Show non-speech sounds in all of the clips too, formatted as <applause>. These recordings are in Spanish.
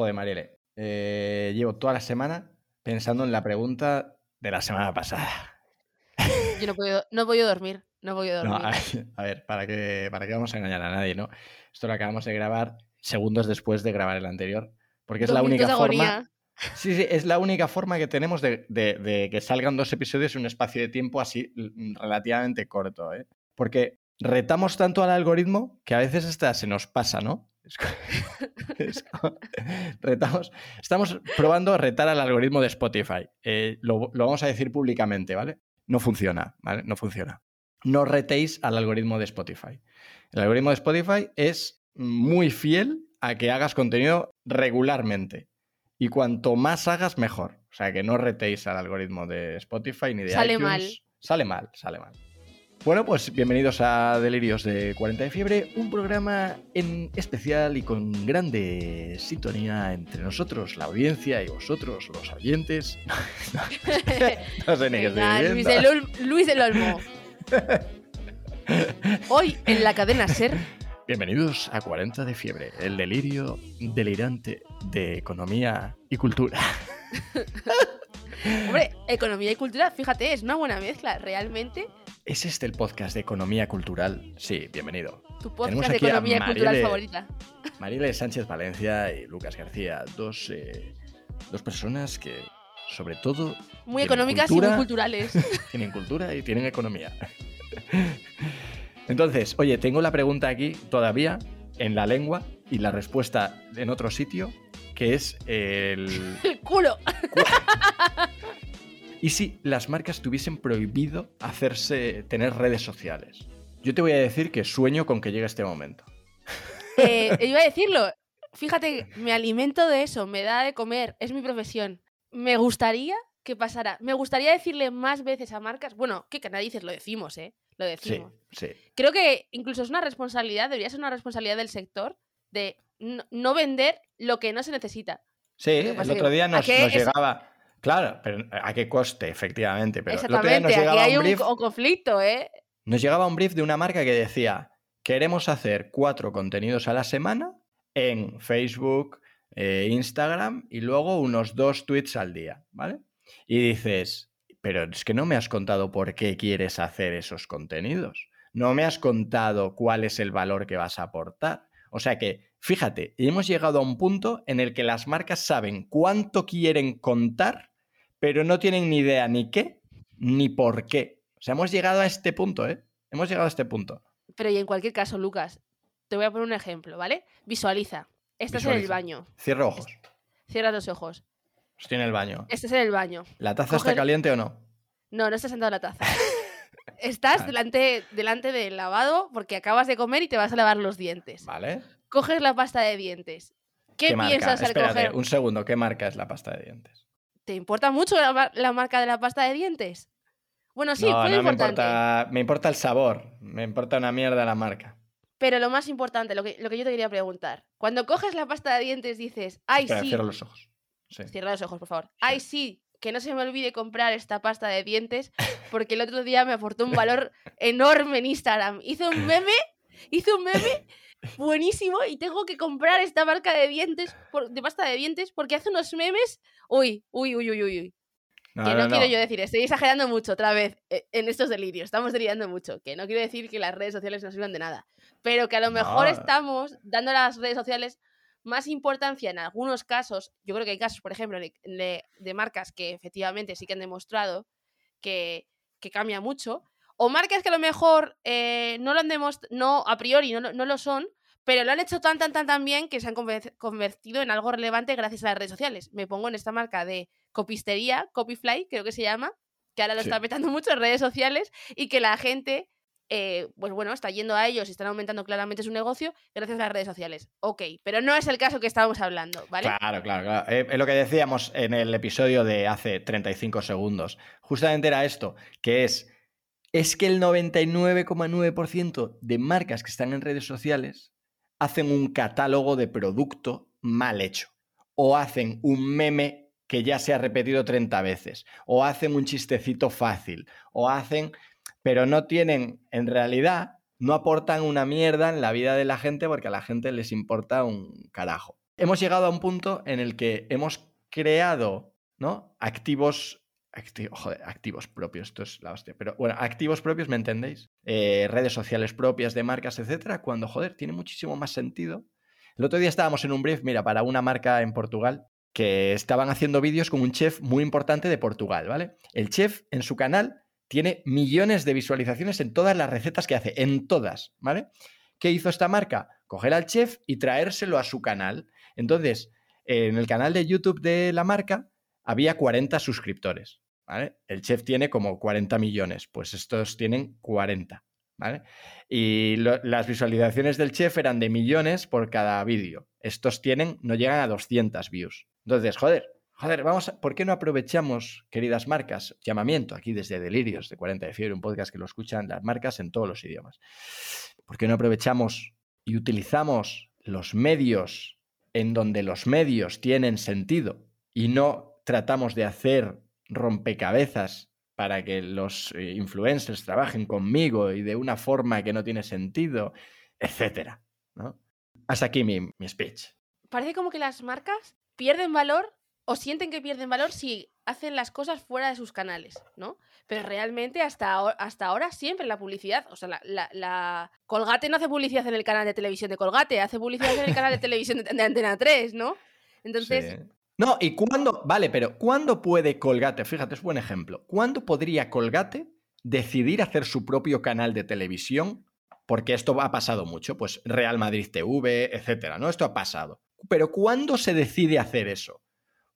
Joder, Mariele. eh, llevo toda la semana pensando en la pregunta de la semana pasada. Yo no puedo, no voy a dormir. No voy a No, dormir. a ver, a ver, ¿para qué, ¿para qué vamos a engañar a nadie, no? Esto lo acabamos de grabar segundos después de grabar el anterior. Porque es la única forma. agonía. Sí, sí, es la única forma que tenemos de, de- de que salgan dos episodios en un espacio de tiempo así mm, relativamente corto, ¿eh? Porque retamos tanto al algoritmo que a veces hasta se nos pasa, ¿no? <laughs> Retamos, estamos probando retar al algoritmo de Spotify. Eh, lo, lo vamos a decir públicamente, ¿vale? No funciona, ¿vale? No funciona. No retéis al algoritmo de Spotify. El algoritmo de Spotify es muy fiel a que hagas contenido regularmente. Y cuanto más hagas, mejor. O sea, que no retéis al algoritmo de Spotify ni de Sale iTunes. mal. Sale mal, sale mal. Bueno, pues bienvenidos a Delirios de 40 de Fiebre, un programa en especial y con grande sintonía entre nosotros, la audiencia, y vosotros, los oyentes. <laughs> No, sé ni qué estoy Luis, diciendo. del Ol- Luis del Olmo. <laughs> Hoy en la cadena Ser. Bienvenidos a 40 de Fiebre, el delirio delirante de economía y cultura. <laughs> Hombre, economía y cultura, fíjate, es una buena mezcla. Realmente, ¿Es este el podcast de economía cultural? Sí, bienvenido. tu Tenemos podcast de aquí a economía y cultural favorita. Mariela Sánchez Valencia y Lucas García, dos, eh, dos personas que, sobre todo, Muy económicas y muy culturales. <laughs> tienen cultura y tienen economía. Entonces, oye, tengo la pregunta aquí todavía en la lengua y la respuesta en otro sitio, que es el... El <laughs> culo. ¿Y si las marcas tuviesen prohibido hacerse, tener redes sociales? Yo te voy a decir que sueño con que llegue este momento. Eh, iba a decirlo. Fíjate, me alimento de eso, me da de comer, es mi profesión. Me gustaría que pasara. Me gustaría decirle más veces a marcas. Bueno, qué canadices lo decimos, ¿eh? Lo Sí, decimos. sí. Creo que incluso es una responsabilidad, debería ser una responsabilidad del sector de no, no vender lo que no se necesita. Sí, que el otro que- día ¿a nos, llegaba... Claro, pero ¿a qué coste, efectivamente? Pero Exactamente, nos aquí llegaba hay un un, brief un conflicto, ¿eh? Nos llegaba un brief de una marca que decía, queremos hacer cuatro contenidos a la semana en Facebook, eh, Instagram y luego unos dos tweets al día, ¿vale? Y dices, pero es que no me has contado por qué quieres hacer esos contenidos. No me has contado cuál es el valor que vas a aportar. O sea que, fíjate, hemos llegado a un punto en el que las marcas saben cuánto quieren contar, pero no tienen ni idea ni qué ni por qué. O sea, hemos llegado a este punto, ¿eh? Hemos llegado a este punto. Pero y en cualquier caso, Lucas, te voy a poner un ejemplo, ¿vale? Visualiza. Estás en el Visualiza. baño. Cierra ojos. Cierra los ojos. Estoy en el baño. Estás en el baño. ¿La taza está caliente o no? No, no estás sentado en la taza. <laughs> Estás Vale. delante, delante del lavado porque acabas de comer y te vas a lavar los dientes. ¿Vale? Coges la pasta de dientes. ¿Qué, marca? piensas al Espérate, coger? un segundo. ¿Qué marca es la pasta de dientes? ¿Te importa mucho la, mar- la marca de la pasta de dientes? Bueno, sí, no, me importa. Me importa el sabor. Me importa una mierda la marca. Pero lo más importante, lo que, lo que yo te quería preguntar. Cuando coges la pasta de dientes dices, ay, Espera, sí. cierra los ojos. Sí. Cierra los ojos, por favor. Ay, sí, que no se me olvide comprar esta pasta de dientes porque el otro día me aportó un valor <laughs> enorme en Instagram. Hizo un meme, hizo un meme buenísimo y tengo que comprar esta marca de dientes, por- de pasta de dientes, porque hace unos memes. Uy, uy, uy, uy, uy. uy. No, que no, no, quiero no. yo decir, estoy exagerando mucho otra vez eh, en estos delirios, estamos delirando mucho, que no quiero decir que las redes sociales no sirvan de nada, pero que a lo mejor estamos dando a las redes sociales más importancia en algunos casos, yo creo que hay casos, por ejemplo, de, de- de marcas que efectivamente sí que han demostrado que, que cambia mucho, o marcas que a lo mejor eh, no lo han demostrado, no, a priori no, lo- no lo son, pero lo han hecho tan, tan, tan, tan bien que se han conver- convertido en algo relevante gracias a las redes sociales. Me pongo en esta marca de copistería, Copyfly, creo que se llama, que ahora lo Sí. está petando <laughs> mucho en redes sociales y que la gente, eh, pues bueno, está yendo a ellos y están aumentando claramente su negocio gracias a las redes sociales. Ok, pero no es el caso que estábamos hablando, ¿vale? Claro, claro, claro. Eh, Es lo que decíamos en el episodio de hace 35 segundos. Justamente era esto, que es, es que el 99,9% de marcas que están en redes sociales hacen un catálogo de producto mal hecho. O hacen un meme que ya se ha repetido 30 veces. O hacen un chistecito fácil. O hacen... Pero no tienen, en realidad, no aportan una mierda en la vida de la gente porque a la gente les importa un carajo. hemos llegado a un punto en el que hemos creado, ¿no? Activos joder, activos propios, esto es la hostia. Pero bueno, activos propios, ¿me entendéis? Eh, redes sociales propias de marcas, etcétera, cuando, joder, tiene muchísimo más sentido. El otro día estábamos en un brief, mira, para una marca en Portugal, que estaban haciendo vídeos con un chef muy importante de Portugal, ¿vale? El chef en su canal tiene millones de visualizaciones en todas las recetas que hace, en todas, ¿vale? ¿Qué hizo esta marca? Coger al chef y traérselo a su canal. Entonces, en el canal de YouTube de la marca había 40 suscriptores. El chef tiene como 40 millones, pues estos tienen 40. ¿vale? Y las visualizaciones del chef eran de millones por cada vídeo. Estos tienen, no llegan a 200 views. Entonces, joder, joder, vamos a, ¿por qué no aprovechamos, queridas marcas, llamamiento aquí desde Delirios de 40 de Fiebre, un podcast que lo escuchan las marcas en todos los idiomas? ¿Por qué no aprovechamos y utilizamos los medios en donde los medios tienen sentido y no tratamos de hacer rompecabezas para que los eh, influencers trabajen conmigo y de una forma que no tiene sentido, etcétera. ¿no? Hasta aquí mi, speech. Parece como que las marcas pierden valor o sienten que pierden valor si hacen las cosas fuera de sus canales, ¿no? Pero realmente hasta, ahora, hasta ahora siempre la publicidad, o sea, la, Colgate no hace publicidad en el canal de televisión de Colgate, hace publicidad en el canal de <laughs> televisión de, Antena 3, ¿no? Entonces, no, y cuándo, vale, pero ¿cuándo puede Colgate, fíjate, es buen ejemplo, ¿cuándo podría Colgate decidir hacer su propio canal de televisión? Porque esto ha pasado mucho, pues Real Madrid TV, etcétera, ¿no? Esto ha pasado. Pero ¿cuándo se decide hacer eso?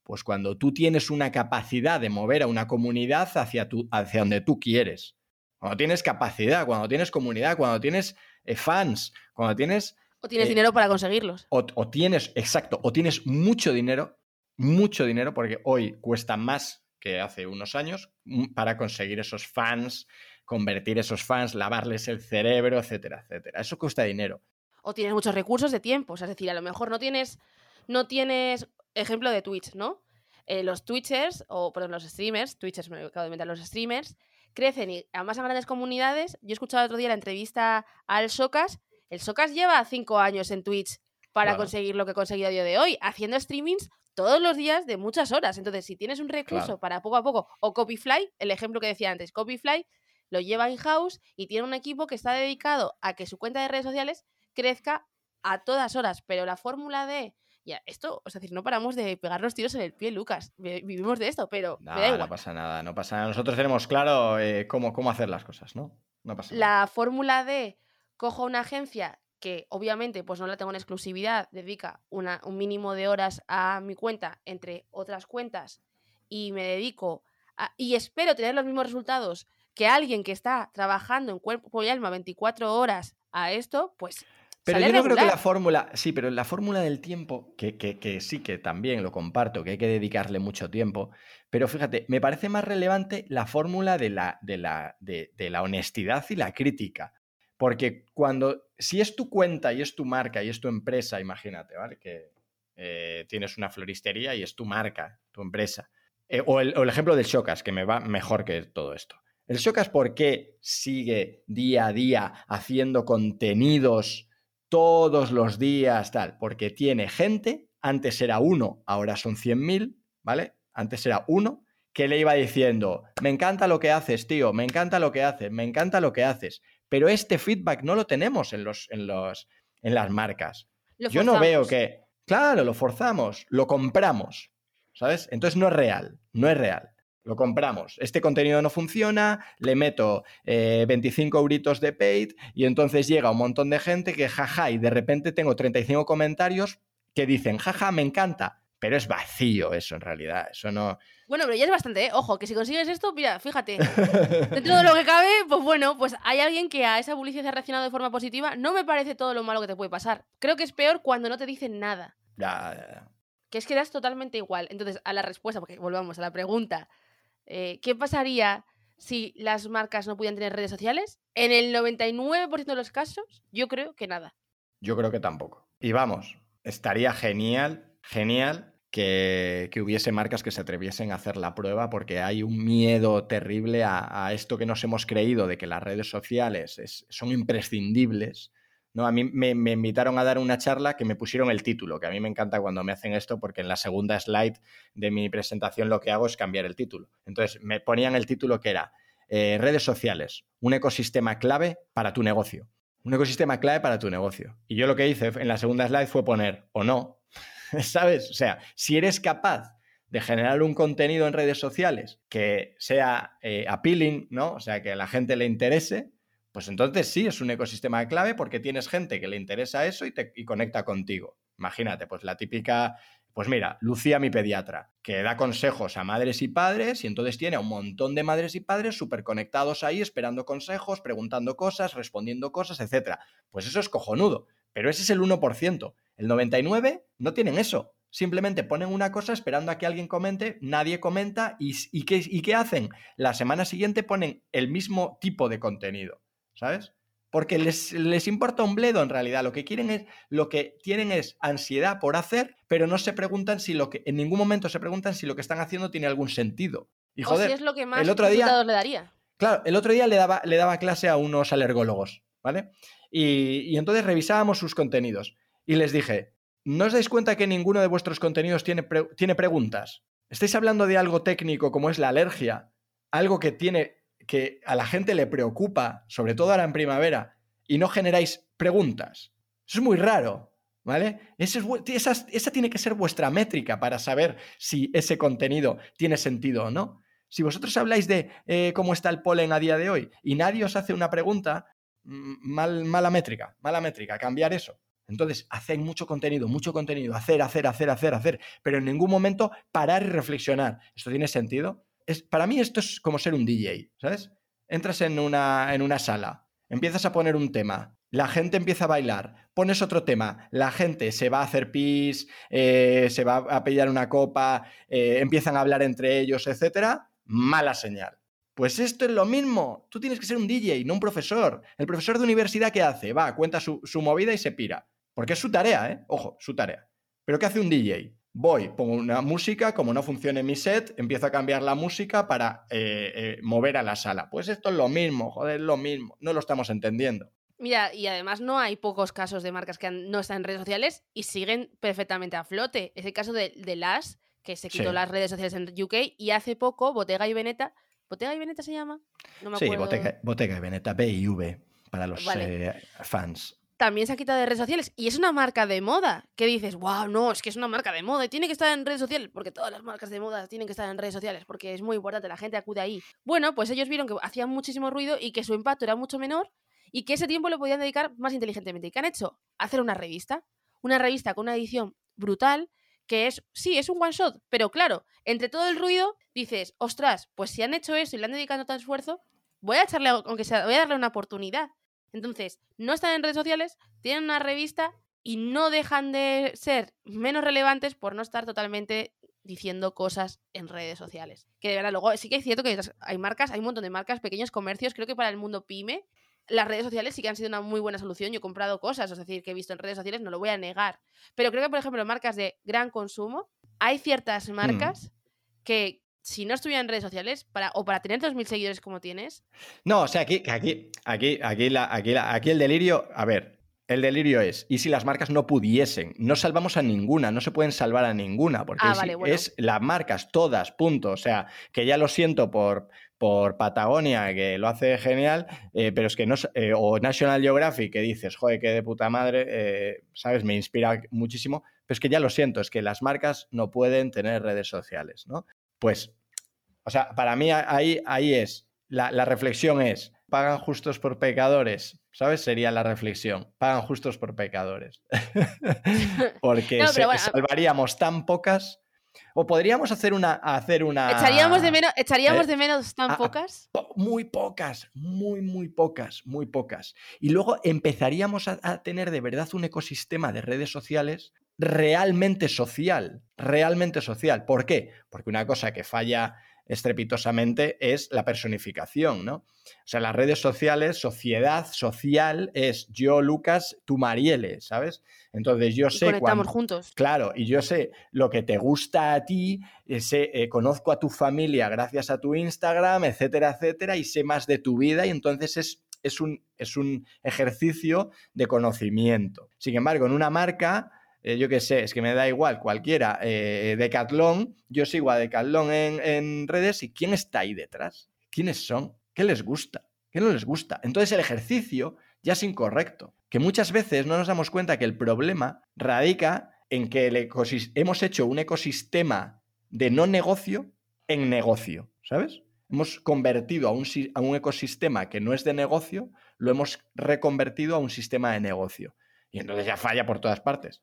Pues cuando tú tienes una capacidad de mover a una comunidad hacia, tu, hacia donde tú quieres. Cuando tienes capacidad, cuando tienes comunidad, cuando tienes eh, fans, cuando tienes... O tienes eh, dinero para conseguirlos. o, tienes, exacto, o tienes mucho dinero mucho dinero porque hoy cuesta más que hace unos años mm, para conseguir esos fans, convertir esos fans, lavarles el cerebro, etcétera, etcétera. Eso cuesta dinero. O tienes muchos recursos de tiempo, es decir, a lo mejor no tienes, no tienes ejemplo de Twitch, ¿no? Eh, los Twitchers, o perdón, los streamers, Twitchers me acabo de inventar, los streamers, crecen y además a grandes comunidades. Yo he escuchado el otro día la entrevista al Socas. El Socas lleva cinco años en Twitch para conseguir lo que ha conseguido a día de hoy, haciendo streamings todos los días de muchas horas. Entonces, si tienes un recurso para poco a poco, o Copyfly, el ejemplo que decía antes, Copyfly lo lleva in-house y tiene un equipo que está dedicado a que su cuenta de redes sociales crezca a todas horas. Pero la fórmula de. Ya, esto, es decir, no paramos de pegar los tiros en el pie, Lucas. Vivimos de esto, pero. No, pasa nada, no pasa nada. Nosotros tenemos claro eh, cómo, cómo hacer las cosas, ¿no? No pasa nada. La fórmula de cojo una agencia que obviamente pues no la tengo en exclusividad, dedica una, un mínimo de horas a mi cuenta entre otras cuentas y me dedico y espero tener los mismos resultados que alguien que está trabajando en cuerpo y alma 24 horas a esto, pues... Pero yo no creo que la fórmula, sí, pero la fórmula del tiempo, que, que, que, sí que también lo comparto, que hay que dedicarle mucho tiempo, pero fíjate, me parece más relevante la fórmula de la, de la, de, de la honestidad y la crítica. Porque cuando, si es tu cuenta y es tu marca y es tu empresa, imagínate, ¿vale? Que eh, tienes una floristería y es tu marca, tu empresa. Eh, o, el, ejemplo del Shocas, que me va mejor que todo esto. El Shocas, ¿por qué sigue día a día haciendo contenidos todos los días, tal? Porque tiene gente, antes era uno, ahora son 100.000, ¿vale? Antes era uno, que le iba diciendo, me encanta lo que haces, tío, me encanta lo que haces, me encanta lo que haces. Pero este feedback no lo tenemos en, los, en, los, en las marcas. Yo no veo que, claro, lo forzamos, lo compramos, ¿sabes? Entonces no es real, no es real. Lo compramos. Este contenido no funciona, le meto 25 eh, euritos de paid y entonces llega un montón de gente que jaja y de repente tengo 35 comentarios que dicen jaja, me encanta, pero es vacío eso en realidad. Eso no, bueno, pero ya es bastante, ¿eh? Ojo, que si consigues esto, mira, fíjate, dentro <laughs> de lo que cabe, pues bueno, pues hay alguien que a esa publicidad ha reaccionado de forma positiva. No me parece todo lo malo que te puede pasar. Creo que es peor cuando no te dicen nada. Ya, ya, ya. Que es que das totalmente igual. Entonces, a la respuesta, porque volvamos a la pregunta, eh, ¿qué pasaría si las marcas no pudieran tener redes sociales? En el 99% de los casos, yo creo que nada. Yo creo que tampoco. Y vamos, estaría genial, genial que, hubiese marcas que se atreviesen a hacer la prueba porque hay un miedo terrible a, esto que nos hemos creído de que las redes sociales son imprescindibles, ¿no? A mí me, invitaron a dar una charla que me pusieron el título, que a mí me encanta cuando me hacen esto porque en la segunda slide de mi presentación lo que hago es cambiar el título. Entonces me ponían el título que era eh, redes sociales, un ecosistema clave para tu negocio. Un ecosistema clave para tu negocio. Y yo lo que hice en la segunda slide fue poner o no, <laughs> ¿sabes? O sea, si eres capaz de generar un contenido en redes sociales que sea eh, appealing, ¿no? O sea, que a la gente le interese, pues entonces sí, es un ecosistema clave porque tienes gente que le interesa eso y, te, y conecta contigo. Imagínate, pues la típica pues mira, Lucía, mi pediatra, que da consejos a madres y padres y entonces tiene a un montón de madres y padres súper conectados ahí, esperando consejos, preguntando cosas, respondiendo cosas, etc. Pues eso es cojonudo, pero ese es el 1%. El 99% no tienen eso. Simplemente ponen una cosa esperando a que alguien comente, nadie comenta y, y, ¿qué, ¿y qué hacen? La semana siguiente ponen el mismo tipo de contenido, ¿sabes? porque les, les, importa un bledo en realidad. Lo que quieren es, lo que tienen es ansiedad por hacer, pero no se preguntan si lo que, en ningún momento se preguntan si lo que están haciendo tiene algún sentido. Y joder, o si es lo que más el otro día, le daría. Claro, el otro día le daba, le daba clase a unos alergólogos, ¿vale? Y, y entonces revisábamos sus contenidos y les dije, ¿no os dais cuenta que ninguno de vuestros contenidos tiene, tiene preguntas? Estáis hablando de algo técnico como es la alergia, algo que tiene que a la gente le preocupa, sobre todo ahora en primavera, y no generáis preguntas. Eso es muy raro, ¿vale? es, esa, esa, tiene que ser vuestra métrica para saber si ese contenido tiene sentido o no. Si vosotros habláis de eh, cómo está el polen a día de hoy y nadie os hace una pregunta, mal, mala métrica, mala métrica, cambiar eso. Entonces, haced mucho contenido, mucho contenido, hacer, hacer, hacer, hacer, hacer, pero en ningún momento parar y reflexionar. ¿Esto tiene sentido? para mí esto es como ser un DJ, ¿sabes? Entras en una, en una sala, empiezas a poner un tema, la gente empieza a bailar, pones otro tema, la gente se va a hacer pis, eh, se va a pillar una copa, eh, empiezan a hablar entre ellos, etcétera, mala señal. Pues esto es lo mismo. Tú tienes que ser un DJ, no un profesor. El profesor de universidad, ¿qué hace? Va, cuenta su, su movida y se pira. Porque es su tarea, ¿eh? Ojo, su tarea. Pero ¿qué hace un DJ? voy, pongo una música, como no funcione mi set, empiezo a cambiar la música para eh, eh, mover a la sala. Pues esto es lo mismo, joder, es lo mismo, no lo estamos entendiendo. Mira, y además no hay pocos casos de marcas que no están en redes sociales y siguen perfectamente a flote. Es el caso de, de Las, que se quitó sí. las redes sociales en UK, y hace poco Bottega y Veneta, ¿Bottega y Veneta se llama? No me sí, Bottega, Bottega, y Veneta, B y V, para los vale. eh, fans también se ha quitado de redes sociales y es una marca de moda. Que dices, wow, no, es que es una marca de moda y tiene que estar en redes sociales, porque todas las marcas de moda tienen que estar en redes sociales, porque es muy importante, la gente acude ahí. Bueno, pues ellos vieron que hacían muchísimo ruido y que su impacto era mucho menor y que ese tiempo lo podían dedicar más inteligentemente. ¿Y qué han hecho? Hacer una revista. Una revista con una edición brutal que es, sí, es un one shot, pero claro, entre todo el ruido dices, ostras, pues si han hecho eso y le han dedicado tanto esfuerzo, voy a echarle, aunque sea, voy a darle una oportunidad. Entonces, no están en redes sociales, tienen una revista y no dejan de ser menos relevantes por no estar totalmente diciendo cosas en redes sociales. Que de verdad, luego sí que es cierto que hay marcas, hay un montón de marcas, pequeños comercios, creo que para el mundo pyme, las redes sociales sí que han sido una muy buena solución. Yo he comprado cosas, es decir, que he visto en redes sociales, no lo voy a negar. Pero creo que, por ejemplo, marcas de gran consumo, hay ciertas marcas mm. que, si no estuviera en redes sociales, para, o para tener 2.000 seguidores como tienes. No, o sea, aquí, aquí, aquí, aquí, la, aquí, la, aquí el delirio, a ver, el delirio es, ¿y si las marcas no pudiesen? No salvamos a ninguna, no se pueden salvar a ninguna, porque ah, es, vale, bueno. es, las marcas todas, punto. O sea, que ya lo siento por, por Patagonia, que lo hace genial, eh, pero es que no, eh, o National Geographic, que dices, joder, que de puta madre, eh, ¿sabes? Me inspira muchísimo, pero es que ya lo siento, es que las marcas no pueden tener redes sociales, ¿no? Pues, o sea, para mí ahí, ahí es, la, la reflexión es, pagan justos por pecadores, ¿sabes? Sería la reflexión. Pagan justos por pecadores. <laughs> Porque <laughs> no, se, bueno, salvaríamos tan pocas. O podríamos hacer una. Hacer una ¿Echaríamos de menos, echaríamos eh, de menos tan a, pocas? A, muy pocas, muy, muy pocas, muy pocas. Y luego empezaríamos a, a tener de verdad un ecosistema de redes sociales realmente social. Realmente social. ¿Por qué? Porque una cosa que falla estrepitosamente es la personificación, ¿no? O sea, las redes sociales, sociedad social es yo, Lucas, tú, Marielle, ¿sabes? Entonces yo y sé... Conectamos cuando, juntos. Claro, y yo sé lo que te gusta a ti, eh, sé, eh, conozco a tu familia gracias a tu Instagram, etcétera, etcétera, y sé más de tu vida y entonces es es un, es un ejercicio de conocimiento. Sin embargo, en una marca, eh, yo qué sé, es que me da igual, cualquiera, eh, yo sigo a Decathlon en, en redes y ¿quién está ahí detrás? ¿Quiénes son? ¿Qué les gusta? ¿Qué no les gusta? Entonces el ejercicio ya es incorrecto. Que muchas veces no nos damos cuenta que el problema radica en que hemos hecho un ecosistema de no negocio en negocio, ¿sabes? Hemos convertido a un, a un, ecosistema que no es de negocio, lo hemos reconvertido a un sistema de negocio. Y entonces ya falla por todas partes.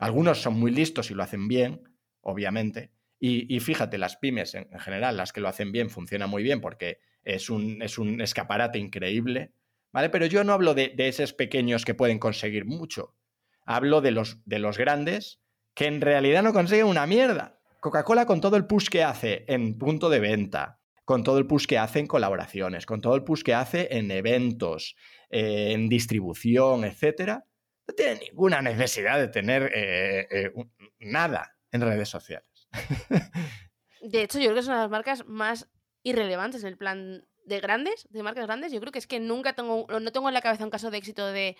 Algunos son muy listos y lo hacen bien, obviamente. Y, fíjate, las pymes en, general, las que lo hacen bien, funcionan muy bien porque es un, es un escaparate increíble, ¿vale? Pero yo no hablo de, de esos pequeños que pueden conseguir mucho. Hablo de los, de los grandes que en realidad no consiguen una mierda. Coca-Cola con todo el push que hace en punto de venta, con todo el push que hace en colaboraciones, con todo el push que hace en eventos, eh, en distribución, etcétera, no tiene ninguna necesidad de tener eh, eh, nada en redes sociales. <laughs> de hecho, yo creo que son las marcas más irrelevantes en el plan de grandes, de marcas grandes. Yo creo que es que nunca tengo, no tengo en la cabeza un caso de éxito de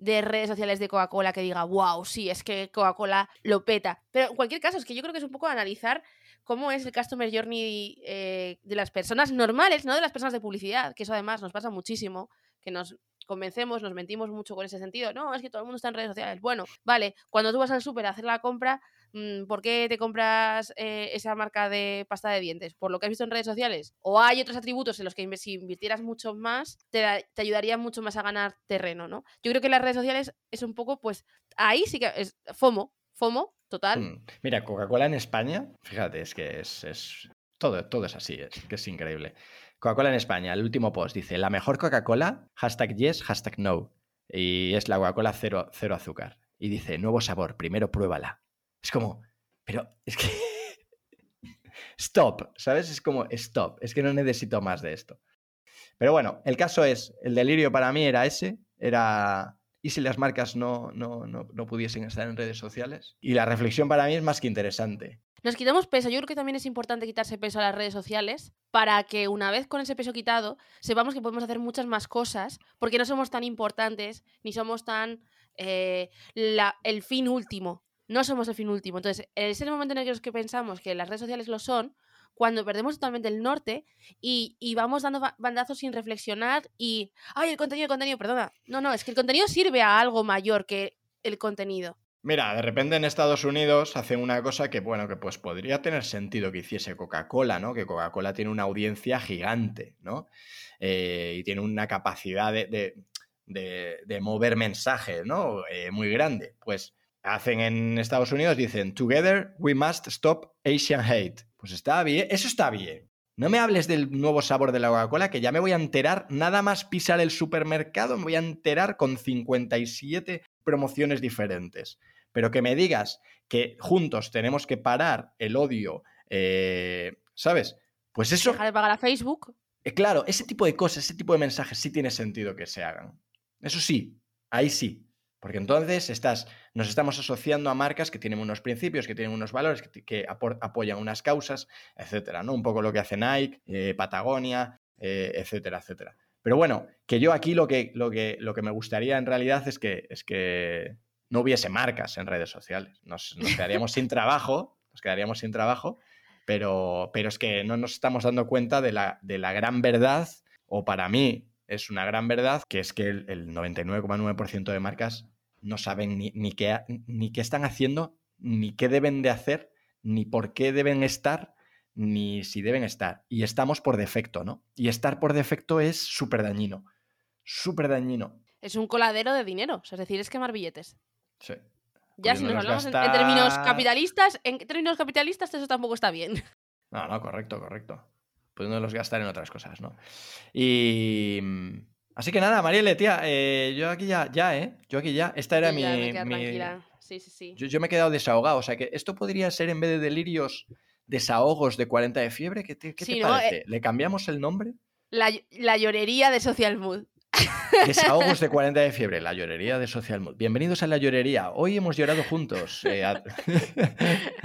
de redes sociales de Coca-Cola que diga, wow, sí, es que Coca-Cola lo peta. Pero en cualquier caso, es que yo creo que es un poco analizar cómo es el customer journey eh, de las personas normales, no de las personas de publicidad, que eso además nos pasa muchísimo, que nos convencemos, nos mentimos mucho con ese sentido. No, es que todo el mundo está en redes sociales. Bueno, vale, cuando tú vas al súper a hacer la compra, Mm, ¿por qué te compras eh, esa marca de pasta de dientes? ¿Por lo que has visto en redes sociales? ¿O hay otros atributos en los que si invirtieras mucho más, te, te ayudaría mucho más a ganar terreno, ¿no? Yo creo que las redes sociales es un poco, pues, ahí sí que es FOMO, FOMO, total. Mm, mira, Coca-Cola en España, fíjate, es que es, todo, todo es así, es que es increíble. Coca-Cola en España, el último post dice, la mejor Coca-Cola, hashtag yes, hashtag no. Y es la Coca-Cola cero, cero azúcar. Y dice, nuevo sabor, primero pruébala. Es como, pero es que... <laughs> stop, ¿sabes? Es como, stop, es que no necesito más de esto. Pero bueno, el caso es, el delirio para mí era ese, era... ¿Y si las marcas no, no, no, no pudiesen estar en redes sociales? Y la reflexión para mí es más que interesante. Nos quitamos peso. Yo creo que también es importante quitarse peso a las redes sociales para que una vez con ese peso quitado sepamos que podemos hacer muchas más cosas porque no somos tan importantes ni somos tan eh, la, el fin último no somos el fin último. Entonces, es el momento en el que pensamos que las redes sociales lo son, cuando perdemos totalmente el norte y, vamos dando bandazos sin reflexionar y, ay, el contenido, el contenido, perdona. No, no, es que el contenido sirve a algo mayor que el contenido. Mira, de repente en Estados Unidos hacen una cosa que, bueno, que pues podría tener sentido que hiciese Coca-Cola, ¿no? Que Coca-Cola tiene una audiencia gigante, ¿no? Eh, y tiene una capacidad de, mover mensajes, ¿no? Eh, muy grande. Pues hacen en Estados Unidos, dicen, Together we must stop Asian hate. Pues está bien, eso está bien. No me hables del nuevo sabor de la Coca-Cola, que ya me voy a enterar, nada más pisar el supermercado, me voy a enterar con 57 promociones diferentes. Pero que me digas que juntos tenemos que parar el odio, eh, ¿sabes? Pues eso... Dejar de pagar a Facebook. Eh, claro, ese tipo de cosas, ese tipo de mensajes sí tiene sentido que se hagan. Eso sí, ahí sí. Porque entonces estás, nos estamos asociando a marcas que tienen unos principios, que tienen unos valores, que, apoyan unas causas, etcétera, ¿no? Un poco lo que hace Nike, eh, Patagonia, eh, etcétera, etcétera. Pero bueno, que yo aquí lo que, lo que, lo que me gustaría en realidad es que, es que no hubiese marcas en redes sociales. Nos, quedaríamos sin trabajo, nos quedaríamos sin trabajo, pero, pero es que no nos estamos dando cuenta de la, de la gran verdad, o para mí es una gran verdad, que es que el, 99,9% de marcas no saben ni, ni, qué, ni qué están haciendo, ni qué deben de hacer, ni por qué deben estar, ni si deben estar. Y estamos por defecto, ¿no? Y estar por defecto es súper dañino. Súper dañino. Es un coladero de dinero, es decir, es quemar billetes. Sí. Ya si nos hablamos en, términos capitalistas, en términos capitalistas eso tampoco está bien. No, no, correcto, correcto pudiéndolos gastar en otras cosas, ¿no? Y... Mm, así que nada, Marielle, tía, eh, yo aquí ya, ya, ¿eh? Yo aquí ya. Esta era mi... Sí, sí, sí. Yo, me he quedado desahogado. O sea que esto podría ser en vez de delirios, desahogos de 40 de fiebre. ¿Qué te, parece? Eh, ¿Le cambiamos el nombre? La, llorería de Social Mood. <laughs> Desahogos de 40 de fiebre, la llorería de Social Mood. Bienvenidos a la llorería. Hoy hemos llorado juntos. Eh, <laughs>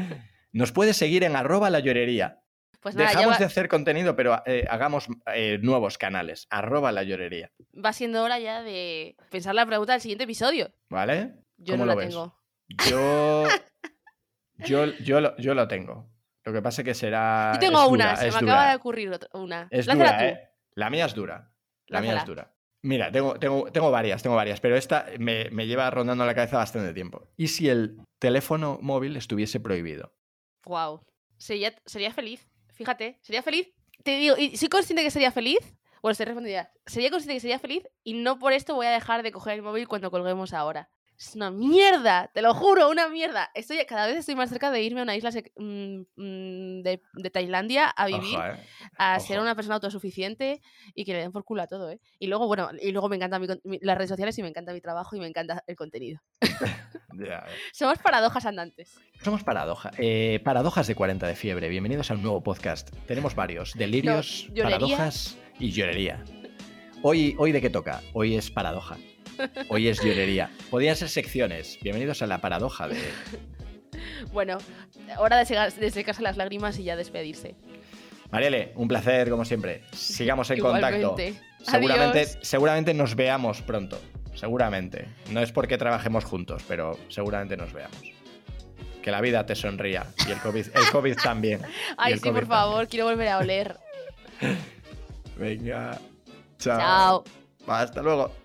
<laughs> Nos puedes seguir en arroba la llorería. Pues nada, ya Dejamos va, de hacer contenido, pero eh, hagamos eh, nuevos canales. Arroba la llorería. va siendo hora ya de pensar la pregunta del siguiente episodio. ¿Vale? Yo ¿Cómo no lo la ves? tengo. Yo, <laughs> yo, yo, lo, yo lo tengo. Lo que pasa es que será. Yo tengo una, se me dura. acaba de ocurrir una. Es dura, tú. ¿eh? La mía es dura. La mía es dura. Mira, tengo, tengo, tengo varias, tengo varias, pero esta me, me lleva rondando la cabeza bastante tiempo. ¿Y si el teléfono móvil estuviese prohibido? Wow. Sería, sería feliz. Fíjate, sería feliz. Te digo, y soy consciente que sería feliz. Bueno, estoy respondiendo ya. Sería consciente que sería feliz y no por esto voy a dejar de coger el móvil cuando colguemos ahora. Es una mierda, te lo juro, una mierda. Estoy, cada vez estoy más cerca de irme a una isla mm, mm, de, de Tailandia a vivir, ¿eh? a ser una persona autosuficiente y que le den por culo a todo, ¿eh? Y luego, bueno, y luego me encantan las redes sociales y me encanta mi trabajo y me encanta el contenido. <laughs> Eh. <laughs> Somos paradojas andantes. Somos Paradoja. eh, paradojas de 40 de fiebre. Bienvenidos a un nuevo podcast. Tenemos varios. Delirios, paradojas y llorería. Hoy, hoy de qué toca? Hoy es paradoja. Hoy es llorería. Podrían ser secciones. Bienvenidos a la paradoja de... Bueno, hora de, secarse las lágrimas y ya despedirse. Mariele, un placer como siempre. Sigamos en contacto. Seguramente, Adiós. seguramente nos veamos pronto. Seguramente. No es porque trabajemos juntos, pero seguramente nos veamos. Que la vida te sonría. Y el COVID, el COVID también. <laughs> Ay, sí, por favor, también. quiero volver a oler. <laughs> Venga. Chao. Chao. Hasta luego.